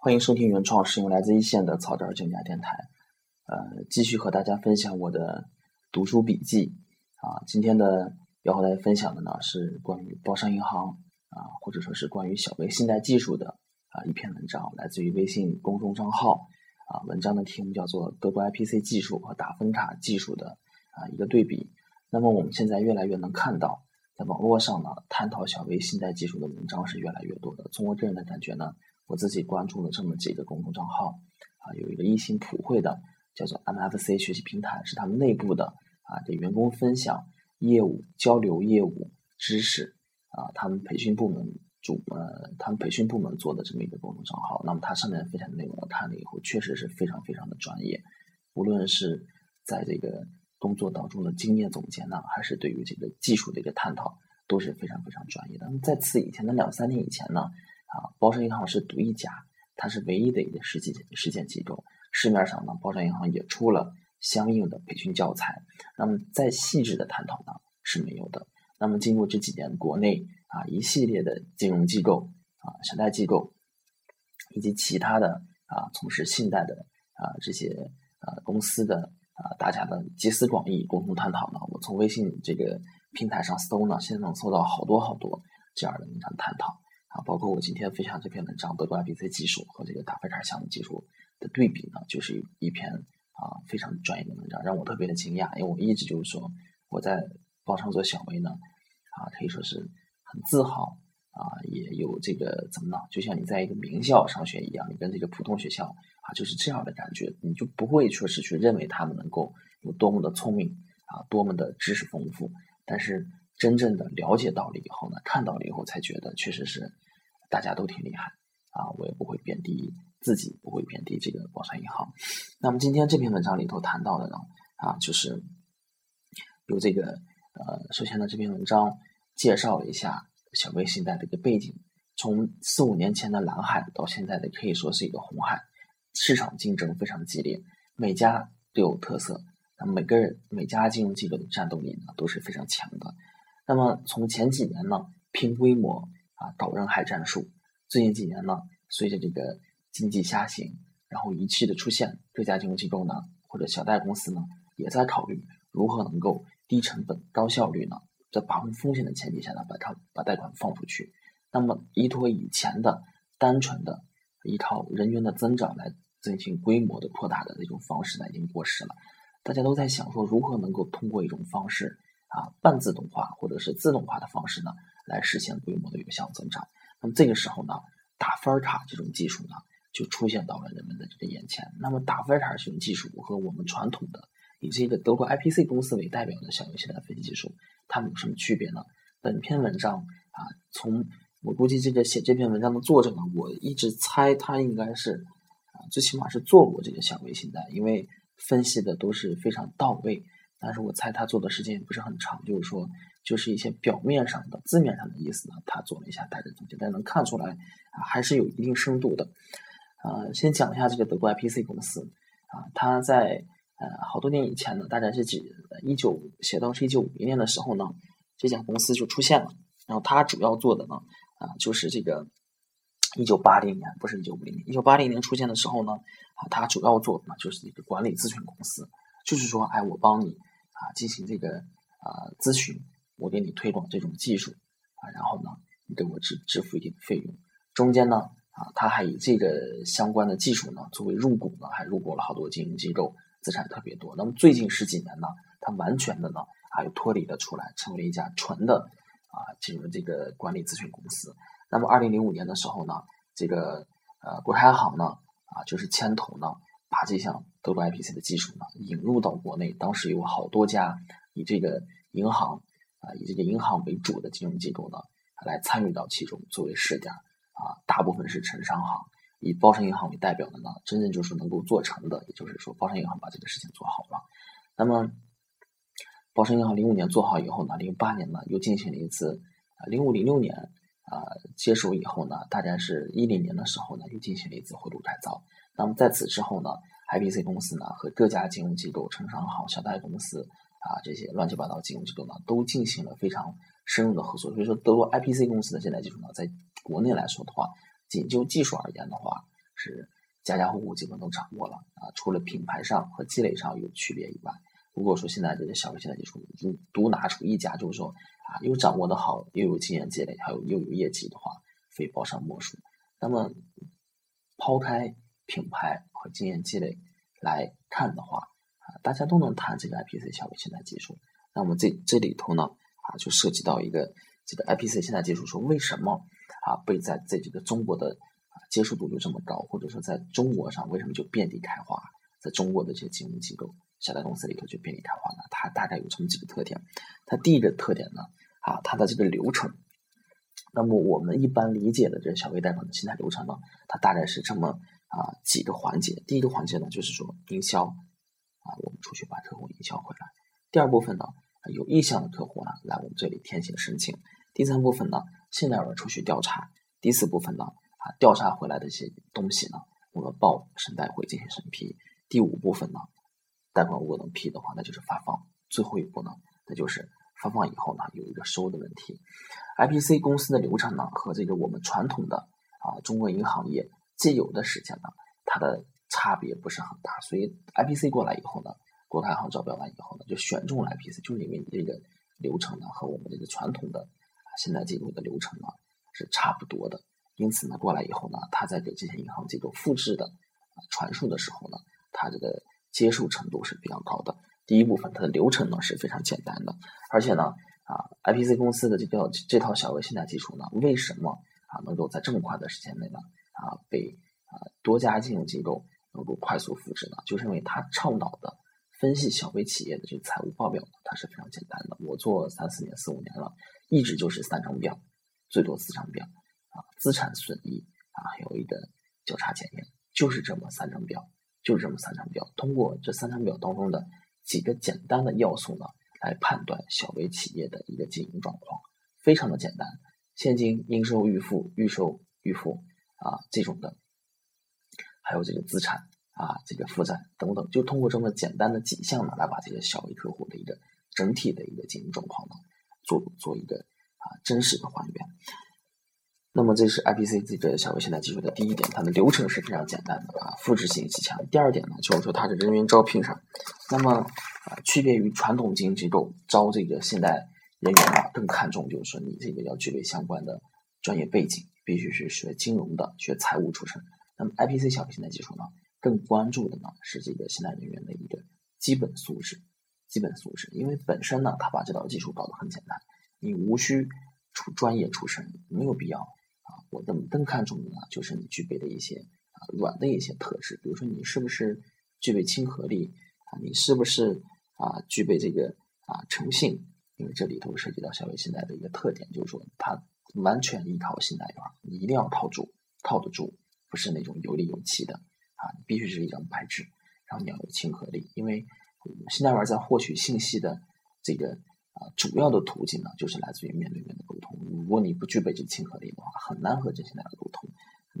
欢迎收听原创，使用来自一线的草根儿家电台。呃，继续和大家分享我的读书笔记啊。今天的要和大家分享的呢是关于包商银行啊，或者说是关于小微信贷技术的啊一篇文章，来自于微信公众账号啊。文章的题目叫做《德国 IPC 技术和打分卡技术的啊一个对比》。那么我们现在越来越能看到，在网络上呢，探讨小微信贷技术的文章是越来越多的。从我个人的感觉呢。我自己关注了这么几个公众账号，啊，有一个一心普惠的，叫做 MFC 学习平台，是他们内部的啊，给员工分享业务、交流业务知识，啊，他们培训部门主呃，他们培训部门做的这么一个公众账号。那么它上面分享的内容，我看了以后，确实是非常非常的专业，无论是在这个工作当中的经验总结呢，还是对于这个技术的一个探讨，都是非常非常专业的。那么在此以前的两三年以前呢？啊，包商银行是独一家，它是唯一的一个实际实践机构。市面上呢，包商银行也出了相应的培训教材。那么，再细致的探讨呢是没有的。那么，经过这几年国内啊一系列的金融机构啊、小贷机构以及其他的啊从事信贷的啊这些啊公司的啊大家的集思广益，共同探讨呢，我从微信这个平台上搜呢，现在能搜到好多好多这样的文章探讨。啊，包括我今天分享这篇文章，德国 IPC 技术和这个打分卡项目技术的对比呢，就是一篇啊非常专业的文章，让我特别的惊讶。因为我一直就是说我在包商做小微呢，啊可以说是很自豪啊，也有这个怎么呢？就像你在一个名校上学一样，你跟这个普通学校啊就是这样的感觉，你就不会说是去认为他们能够有多么的聪明啊，多么的知识丰富，但是。真正的了解到了以后呢，看到了以后才觉得确实是大家都挺厉害啊！我也不会贬低自己，不会贬低这个包商银行。那么今天这篇文章里头谈到的呢，啊，就是有这个呃，首先呢，这篇文章介绍了一下小微信贷的一个背景，从四五年前的蓝海到现在的可以说是一个红海，市场竞争非常激烈，每家都有特色，那每个人每家金融机构的战斗力呢都是非常强的。那么从前几年呢，拼规模啊，搞人海战术；最近几年呢，随着这个经济下行，然后仪器的出现，各家金融机构呢，或者小贷公司呢，也在考虑如何能够低成本、高效率呢，在把控风险的前提下呢，把它把贷款放出去。那么依托以前的单纯的依靠人员的增长来进行规模的扩大的那种方式呢，已经过时了。大家都在想说，如何能够通过一种方式。啊，半自动化或者是自动化的方式呢，来实现规模的有效增长。那么这个时候呢，打分卡这种技术呢，就出现到了人们的这个眼前。那么打分卡这种技术和我们传统的以这个德国 IPC 公司为代表的小微信贷分析技术，它们有什么区别呢？本篇文章啊，从我估计这个写这篇文章的作者呢，我一直猜他应该是啊，最起码是做过这个小微信贷，因为分析的都是非常到位。但是我猜他做的时间也不是很长，就是说，就是一些表面上的字面上的意思呢，他做了一下大致总结，但能看出来啊，还是有一定深度的。呃，先讲一下这个德国 IPC 公司啊，他在呃好多年以前呢，大概是几一九写到是一九五零年的时候呢，这家公司就出现了。然后他主要做的呢啊，就是这个一九八零年，不是一九五零年，一九八零年出现的时候呢啊，他主要做的呢就是一个管理咨询公司，就是说，哎，我帮你。啊，进行这个啊咨询，我给你推广这种技术啊，然后呢，你给我支支付一定的费用。中间呢，啊，他还以这个相关的技术呢作为入股呢，还入股了好多金融机构，资产特别多。那么最近十几年呢，他完全的呢，啊又脱离了出来，成为一家纯的啊进入这个管理咨询公司。那么二零零五年的时候呢，这个呃国开行呢，啊就是牵头呢。把这项德国 IPC 的技术呢引入到国内，当时有好多家以这个银行啊，以这个银行为主的金融机构呢来参与到其中作为试点啊，大部分是城商行，以包商银行为代表的呢，真正就是能够做成的，也就是说包商银行把这个事情做好了。那么包商银行零五年做好以后呢，零八年呢又进行了一次啊，零五零六年啊接手以后呢，大概是一零年的时候呢又进行了一次回炉改造。那么在此之后呢，IPC 公司呢和各家金融机构、城商行、小贷公司啊这些乱七八糟金融机构呢都进行了非常深入的合作。所以说，德国 IPC 公司的现在技术呢，在国内来说的话，仅就技术而言的话，是家家户户基本都掌握了啊。除了品牌上和积累上有区别以外，如果说现在这个小微信的技术，你独拿出一家，就是说啊，又掌握的好，又有经验积累，还有又有业绩的话，非包上莫属。那么抛开品牌和经验积累来看的话，啊，大家都能谈这个 IPC 小微信的技术。那么这这里头呢，啊，就涉及到一个这个 IPC 现代技术，说为什么啊被在在这个中国的啊接受度就这么高，或者说在中国上为什么就遍地开花，在中国的这些金融机构。小贷公司里头就遍地开花呢，它大概有这么几个特点。它第一个特点呢，啊，它的这个流程。那么我们一般理解的这小微贷款的信贷流程呢，它大概是这么啊几个环节。第一个环节呢，就是说营销，啊，我们出去把客户营销回来。第二部分呢，有意向的客户呢来我们这里填写申请。第三部分呢，信贷员出去调查。第四部分呢，啊，调查回来的一些东西呢，我们报审贷会进行审批。第五部分呢。贷款如果能批的话，那就是发放。最后一步呢，那就是发放以后呢，有一个收的问题。IPC 公司的流程呢，和这个我们传统的啊中国银行业既有的时间呢，它的差别不是很大。所以 IPC 过来以后呢，国泰行招标完以后呢，就选中了 IPC，就是因为你这个流程呢和我们这个传统的现在这种的流程呢是差不多的。因此呢，过来以后呢，他在给这些银行机构复制的传输的时候呢，他这个。接受程度是比较高的。第一部分，它的流程呢是非常简单的，而且呢，啊，IPC 公司的这个这套小微信贷技术呢，为什么啊能够在这么快的时间内呢啊被啊多家金融机构能够快速复制呢？就是因为它倡导的分析小微企业的这个财务报表，它是非常简单的。我做三四年、四五年了，一直就是三张表，最多四张表啊，资产损益啊，还有一个交叉检验，就是这么三张表。就是这么三张表，通过这三张表当中的几个简单的要素呢，来判断小微企业的一个经营状况，非常的简单。现金应收预付、预收预付啊这种的，还有这个资产啊这个负债等等，就通过这么简单的几项呢，来把这个小微客户的一个整体的一个经营状况呢，做做一个啊真实的还原。那么这是 IPC 这个小微信贷技术的第一点，它的流程是非常简单的啊，复制性极强。第二点呢，就是说它的人员招聘上，那么啊，区别于传统金融机构招这个信贷人员啊，更看重就是说你这个要具备相关的专业背景，必须是学金融的、学财务出身。那么 IPC 小微信贷技术呢，更关注的呢是这个信贷人员的一个基本素质，基本素质，因为本身呢，它把这套技术搞得很简单，你无需出专业出身，没有必要啊。我更更看重的呢，就是你具备的一些啊软的一些特质，比如说你是不是具备亲和力啊，你是不是啊具备这个啊诚信？因为这里头涉及到消费信贷的一个特点，就是说它完全依靠信贷员，你一定要套住，套得住，不是那种有理有气的啊，你必须是一张白纸，然后你要有亲和力，因为信贷员在获取信息的这个。啊，主要的途径呢，就是来自于面对面的沟通。如果你不具备这亲和力的话，很难和这些人沟通。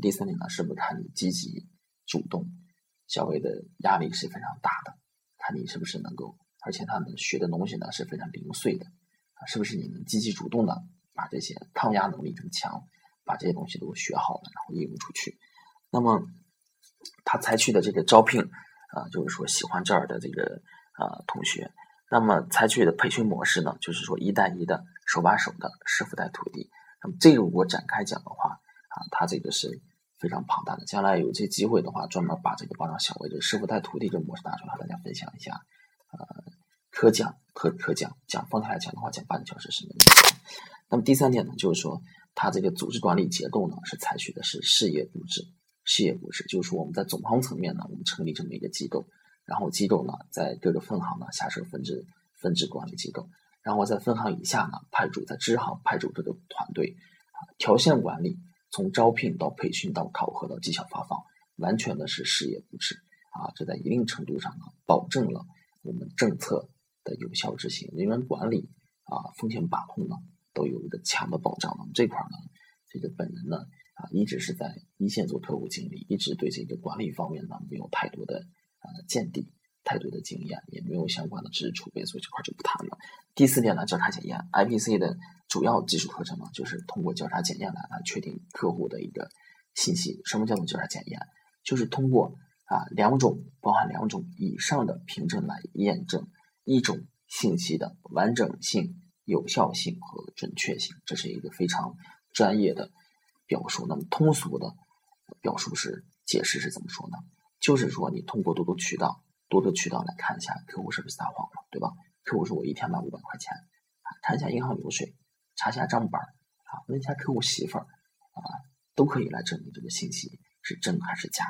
第三点呢，是不是看你积极主动？小微的压力是非常大的，看你是不是能够，而且他们学的东西呢是非常零碎的啊，是不是你能积极主动的把这些抗压能力增强，把这些东西都学好了，然后应用出去？那么他采取的这个招聘啊，就是说喜欢这儿的这个啊同学。那么采取的培训模式呢，就是说一带一的、手把手的师傅带徒弟。那么这个如果展开讲的话，啊，它这个是非常庞大的。将来有这机会的话，专门把这个包上小微的师傅带徒弟这个模式拿出来和大家分享一下。呃，可讲可可讲，讲分开来讲的话，讲半个小时是没问题。那么第三点呢，就是说它这个组织管理结构呢，是采取的是事业部制。事业部制就是说我们在总行层面呢，我们成立这么一个机构。然后机构呢，在各个分行呢下设分支分支管理机构，然后在分行以下呢派驻在支行派驻这个团队，啊，条线管理从招聘到培训到考核到绩效发放，完全的是事业部制啊，这在一定程度上呢保证了我们政策的有效执行，人员管理啊风险把控呢都有一个强的保障。那么这块呢，这个本人呢啊一直是在一线做客户经理，一直对这个管理方面呢没有太多的。呃，见地太多的经验，也没有相关的知识储备，所以这块就不谈了。第四点呢，交叉检验，IPC 的主要技术特征呢，就是通过交叉检验来来确定客户的一个信息。什么叫做交叉检验？就是通过啊两种包含两种以上的凭证来验证一种信息的完整性、有效性和准确性。这是一个非常专业的表述。那么通俗的表述是解释是怎么说呢？就是说你通过多多渠道、多多渠道来看一下客户是不是撒谎了，对吧？客户说我一天卖五百块钱，啊，看一下银行流水，查一下账本啊，问一下客户媳妇儿，啊，都可以来证明这个信息是真还是假。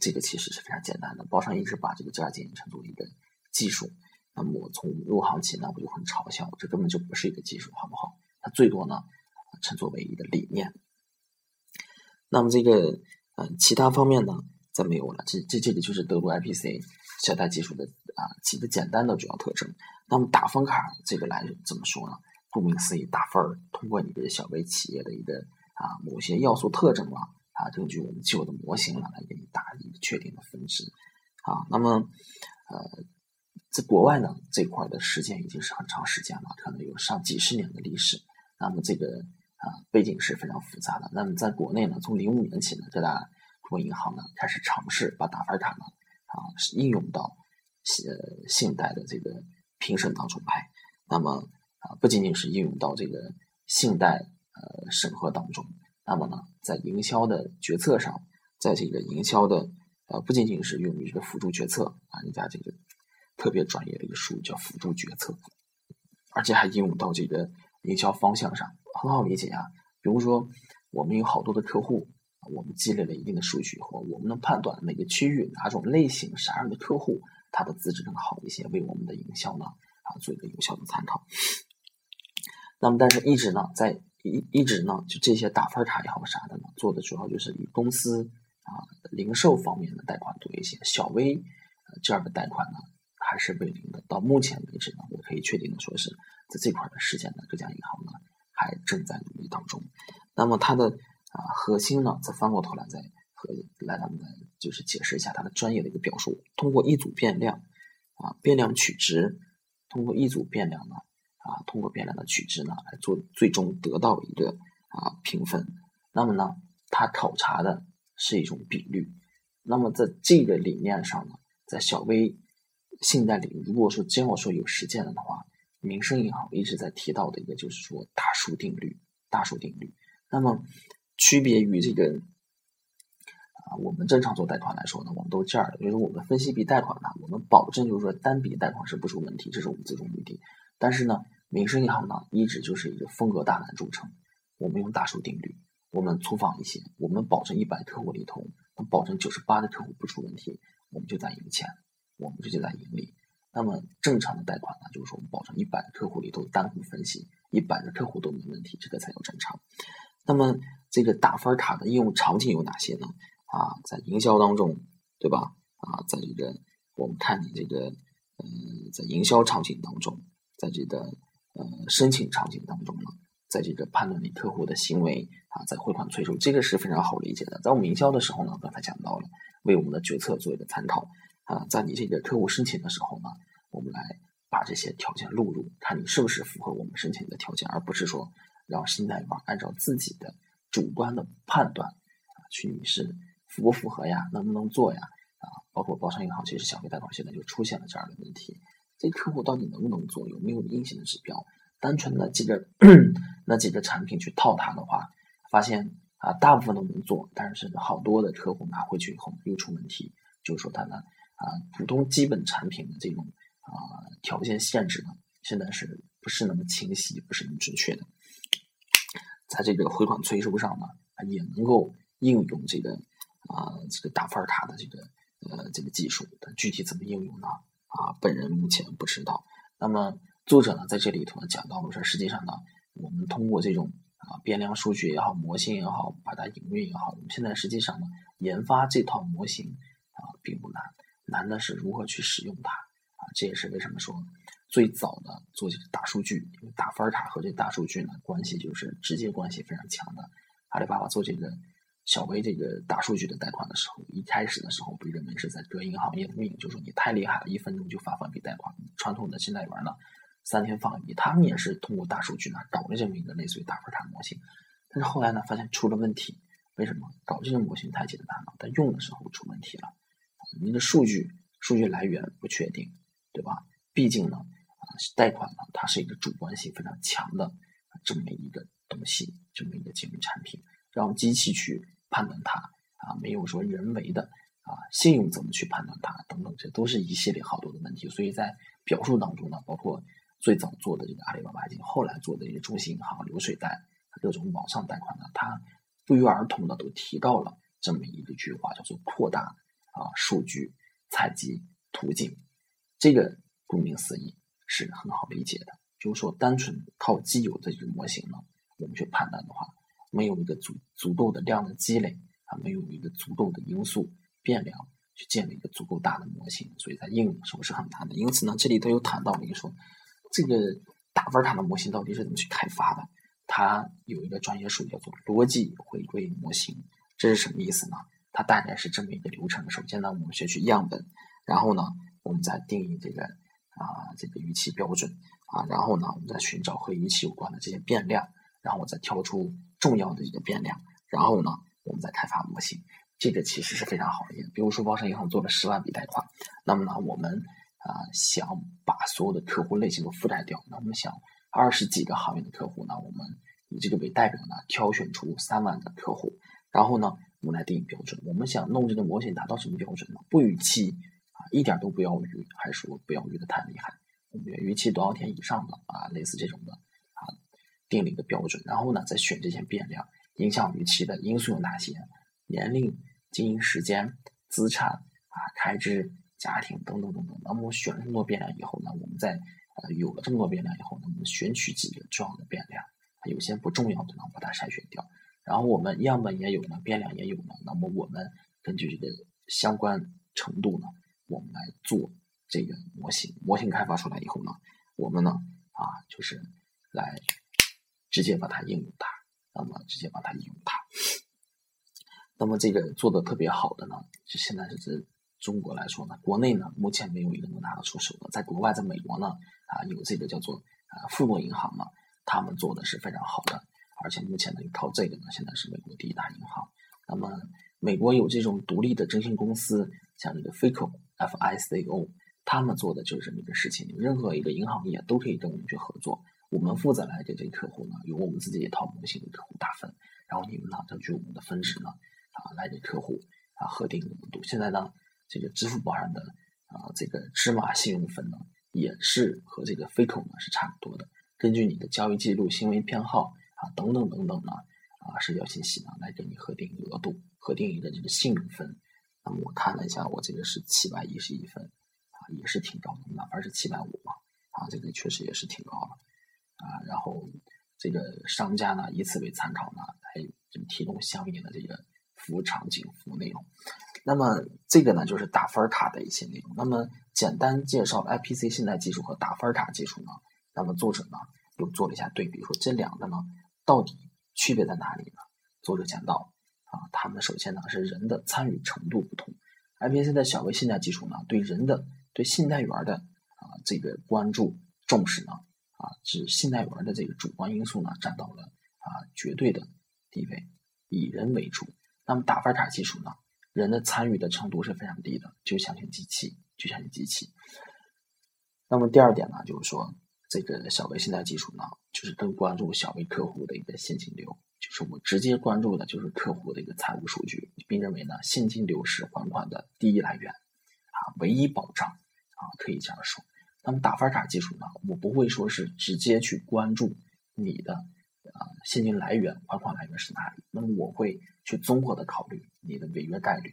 这个其实是非常简单的。包商一直把这个价检验称作一个技术，那么我从入行起呢，我就很嘲笑，这根本就不是一个技术，好不好？它最多呢称作为一个理念。那么这个，嗯，其他方面呢，再没有了。这这这里就是德国 IPC 小贷技术的啊几个简单的主要特征。那么打分卡这个来怎么说呢？顾名思义，打分儿，通过你的小微企业的一个啊某些要素特征了啊，根据我们旧的模型了来给你打一个确定的分值啊。那么呃，在国外呢这块的时间已经是很长时间了，可能有上几十年的历史。那么这个啊背景是非常复杂的。那么在国内呢，从零五年起呢，各大中国银行呢开始尝试把打分卡呢啊应用到呃信贷的这个评审当中来。那么啊，不仅仅是应用到这个信贷呃审核当中，那么呢，在营销的决策上，在这个营销的呃不仅仅是用于这个辅助决策啊，人家这个特别专业的一个术语叫辅助决策，而且还应用到这个营销方向上，很好理解啊。比如说，我们有好多的客户，我们积累了一定的数据以后，我们能判断哪个区域哪种类型啥样的客户，他的资质更好一些，为我们的营销呢啊做一个有效的参考。那么，但是一直呢，在一一直呢，就这些打分卡也好啥的呢，做的主要就是以公司啊零售方面的贷款多一些，小微这样的贷款呢还是为零的。到目前为止呢，我可以确定的说是在这块的时间呢，这家银行呢还正在努力当中。那么它的啊核心呢，再翻过头来再和来咱们来就是解释一下它的专业的一个表述，通过一组变量啊变量取值，通过一组变量呢。啊，通过变量的取值呢，来做最终得到一个啊评分。那么呢，它考察的是一种比率。那么在这个理念上呢，在小微信贷领域，如果说真要说有实践了的话，民生银行一直在提到的一个就是说大数定律。大数定律。那么区别于这个啊，我们正常做贷款来说呢，我们都这样的，就是我们分析笔贷款呢，我们保证就是说单笔贷款是不出问题，这是我们最终目的。但是呢，民生银行呢一直就是一个风格大胆著称。我们用大数定律，我们粗放一些，我们保证一百客户里头能保证九十八的客户不出问题，我们就在赢钱，我们就就在盈利。那么正常的贷款呢，就是说我们保证一百个客户里头单户分析，一百个客户都没问题，这个才叫正常。那么这个打分卡的应用场景有哪些呢？啊，在营销当中，对吧？啊，在这个我们看你这个，呃，在营销场景当中。在这个呃申请场景当中呢，在这个判断你客户的行为啊，在汇款催收，这个是非常好理解的。在我们营销的时候呢，刚才讲到了，为我们的决策做一个参考啊。在你这个客户申请的时候呢，我们来把这些条件录入，看你是不是符合我们申请的条件，而不是说让信贷员按照自己的主观的判断啊去你是符不符合呀，能不能做呀啊？包括包商银行，其实小微贷款现在就出现了这样的问题。这客户到底能不能做？有没有硬性的指标？单纯的几个那几个产品去套它的话，发现啊，大部分都能做，但是好多的客户拿回去以后又出问题，就是说它的啊普通基本产品的这种啊条件限制呢，现在是不是那么清晰，不是那么准确的？在这个回款催收上呢，也能够应用这个啊这个打分卡的这个呃这个技术，但具体怎么应用呢？啊，本人目前不知道。那么作者呢，在这里头呢讲到了说，实际上呢，我们通过这种啊变量数据也好，模型也好，把它营运也好，我们现在实际上呢，研发这套模型啊并不难，难的是如何去使用它啊。这也是为什么说最早的做这个大数据，因为打分卡和这大数据呢关系就是直接关系非常强的。阿里巴巴做这个。小微这个大数据的贷款的时候，一开始的时候被认为是在革银行业的命，就说你太厉害了，一分钟就发放一笔贷款。传统的信贷员呢，三天放一笔，他们也是通过大数据呢搞了这么一个类似于大分卡模型。但是后来呢，发现出了问题，为什么搞这些模型太简单了？但用的时候出问题了。您的数据数据来源不确定，对吧？毕竟呢，啊，贷款呢，它是一个主观性非常强的这么一个东西，这么一个金融产品，让机器去判断它啊，没有说人为的啊，信用怎么去判断它等等，这都是一系列好多的问题。所以在表述当中呢，包括最早做的这个阿里巴巴金，后来做的一些中信银行流水贷各种网上贷款呢，它不约而同的都提到了这么一个句话，叫做扩大啊数据采集途径。这个顾名思义是很好理解的，就是说单纯靠既有的这个模型呢，我们去判断的话，没有一个足足够的量的积累啊，没有一个足够的因素变量去建立一个足够大的模型，所以在应用的时候是很难的。因此呢，这里都有谈到，你说这个大分塔的模型到底是怎么去开发的？它有一个专业术语叫做逻辑回归模型，这是什么意思呢？它大概是这么一个流程：首先呢，我们选取样本，然后呢，我们再定义这个啊这个预期标准啊，然后呢，我们再寻找和预期有关的这些变量，然后我再挑出重要的一个变量，然后呢，我们再开发模型。这个其实是非常好的。比如说，包商银行做了十万笔贷款，那么呢，我们啊想把所有的客户类型都覆盖掉，那我们想。二十几个行业的客户呢，我们以这个为代表呢，挑选出三万的客户，然后呢，我们来定义标准。我们想弄这个模型达到什么标准呢？不逾期啊，一点都不要逾，还是说不要逾的太厉害？我们逾期多少天以上的啊，类似这种的啊，定了一个标准。然后呢，再选这些变量，影响逾期的因素有哪些？年龄、经营时间、资产啊、开支、家庭等等等等。那么我选了这么多变量以后呢，我们再。呃，有了这么多变量以后呢，我们选取几个重要的变量，有些不重要的呢，把它筛选掉。然后我们样本也有了，变量也有了，那么我们根据这个相关程度呢，我们来做这个模型。模型开发出来以后呢，我们呢啊，就是来直接把它应用它，那么直接把它应用它。那么这个做的特别好的呢，就现在是这。中国来说呢，国内呢目前没有一个能拿得出手的，在国外，在美国呢啊有这个叫做啊富国银行嘛，他们做的是非常好的，而且目前呢靠这个呢现在是美国第一大银行。那么美国有这种独立的征信公司，像这个 FICO F I C O，他们做的就是这么一个事情，任何一个银行业都可以跟我们去合作，我们负责来给这个客户呢由我们自己一套模型给客户打分，然后你们呢根据我们的分值呢啊来给客户啊核定额度。现在呢。这个支付宝上的啊，这个芝麻信用分呢，也是和这个 FICO 呢是差不多的。根据你的交易记录、行为偏好啊等等等等呢啊社交信息呢，来给你核定额度、核定一个这个信用分。那么我看了一下，我这个是七百一十一分啊，也是挺高的，满分是七百五嘛啊，这个确实也是挺高的啊。然后这个商家呢，以此为参考呢，来就提供相应的这个服务场景、服务内容。那么这个呢，就是打分卡的一些内容。那么简单介绍 IPC 信贷技术和打分卡技术呢，那么作者呢又做了一下对比，说这两个呢到底区别在哪里呢？作者讲到啊，他们首先呢是人的参与程度不同，IPC 的小微信贷技术呢对人的对信贷员的啊这个关注重视呢啊，指信贷员的这个主观因素呢占到了啊绝对的地位，以人为主。那么打分卡技术呢？人的参与的程度是非常低的，就相信机器，就相信机器。那么第二点呢，就是说这个小微信贷技术呢，就是更关注小微客户的一个现金流，就是我直接关注的就是客户的一个财务数据，并认为呢现金流是还款的第一来源，啊，唯一保障，啊，可以这样说。那么打分卡技术呢，我不会说是直接去关注你的。啊，现金来源、还款来源是哪里？那么我会去综合的考虑你的违约概率，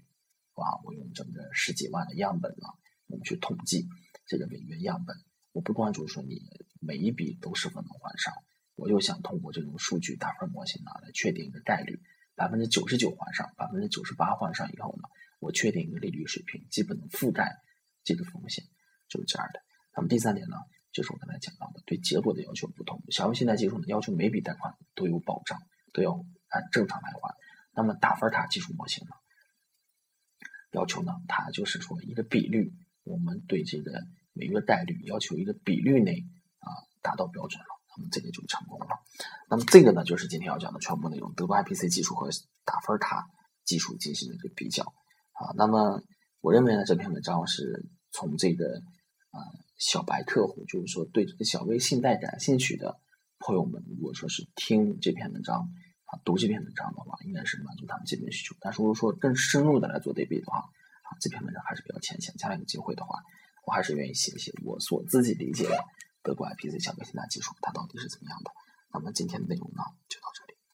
啊，我用整个十几万的样本呢，我们去统计这个违约样本。我不关注说你每一笔都是否能还上，我就想通过这种数据打分模型呢，来确定一个概率，百分之九十九还上，百分之九十八还上以后呢，我确定一个利率水平，基本能覆盖这个风险，就是这样的。那么第三点呢？就是我刚才讲到的，对结果的要求不同。小微信贷技术呢，要求每笔贷款都有保障，都要按正常来还。那么打分塔技术模型呢，要求呢，它就是说一个比率，我们对这个违约概率要求一个比率内达到标准了，那么这个就成功了。那么这个呢，就是今天要讲的全部内容，德国 IPC 技术和打分塔技术进行的一个比较啊。那么我认为呢，这篇文章是从这个呃小白客户，就是说对这个小微信贷感兴趣的朋友们，如果说是听这篇文章啊，读这篇文章的话，应该是满足他们基本需求。但是如果说更深入的来做对比的话，啊，这篇文章还是比较浅显。将来有机会的话，我还是愿意写一写我所自己理解的德国 IPC 小微信贷技术它到底是怎么样的。那么今天的内容呢，就到这里。